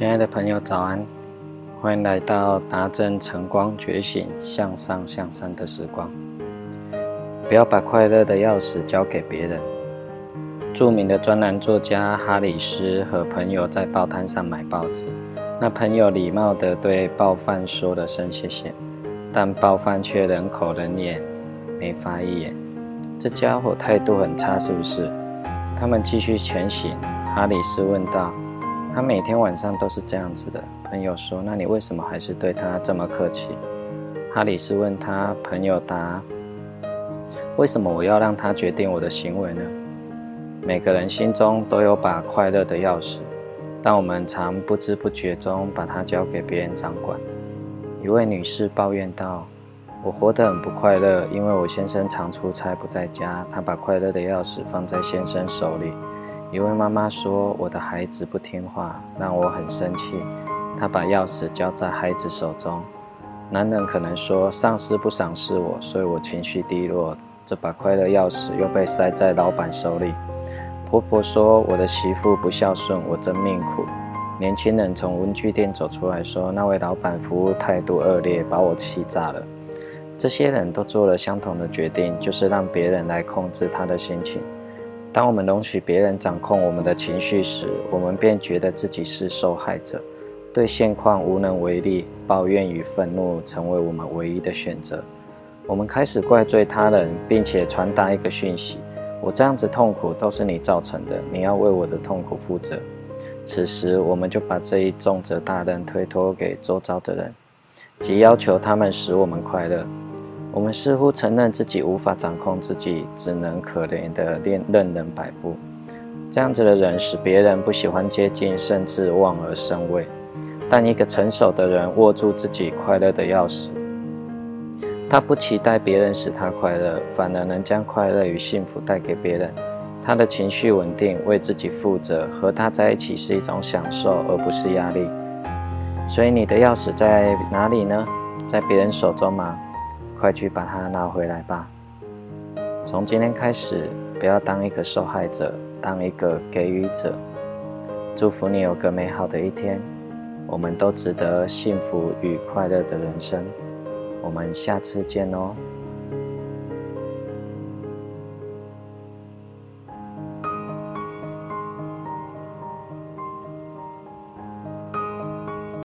亲爱的朋友，早安！欢迎来到达真晨光觉醒、向上向善的时光。不要把快乐的钥匙交给别人。著名的专栏作家哈里斯和朋友在报摊上买报纸，那朋友礼貌地对报贩说了声谢谢，但报贩却冷口冷眼，没发一言。这家伙态度很差，是不是？他们继续前行。哈里斯问道。他每天晚上都是这样子的。朋友说：“那你为什么还是对他这么客气？”哈里斯问他。朋友答：“为什么我要让他决定我的行为呢？”每个人心中都有把快乐的钥匙，但我们常不知不觉中把它交给别人掌管。一位女士抱怨道：“我活得很不快乐，因为我先生常出差不在家，他把快乐的钥匙放在先生手里。”一位妈妈说：“我的孩子不听话，让我很生气。他把钥匙交在孩子手中。”男人可能说：“上司不赏识我，所以我情绪低落。这把快乐钥匙又被塞在老板手里。”婆婆说：“我的媳妇不孝顺，我真命苦。”年轻人从文具店走出来说：“那位老板服务态度恶劣，把我气炸了。”这些人都做了相同的决定，就是让别人来控制他的心情。当我们容许别人掌控我们的情绪时，我们便觉得自己是受害者，对现况无能为力，抱怨与愤怒成为我们唯一的选择。我们开始怪罪他人，并且传达一个讯息：我这样子痛苦都是你造成的，你要为我的痛苦负责。此时，我们就把这一重责大任推脱给周遭的人，即要求他们使我们快乐。我们似乎承认自己无法掌控自己，只能可怜的任任人摆布。这样子的人使别人不喜欢接近，甚至望而生畏。但一个成熟的人握住自己快乐的钥匙，他不期待别人使他快乐，反而能将快乐与幸福带给别人。他的情绪稳定，为自己负责，和他在一起是一种享受，而不是压力。所以你的钥匙在哪里呢？在别人手中吗？快去把它拿回来吧！从今天开始，不要当一个受害者，当一个给予者。祝福你有个美好的一天。我们都值得幸福与快乐的人生。我们下次见哦。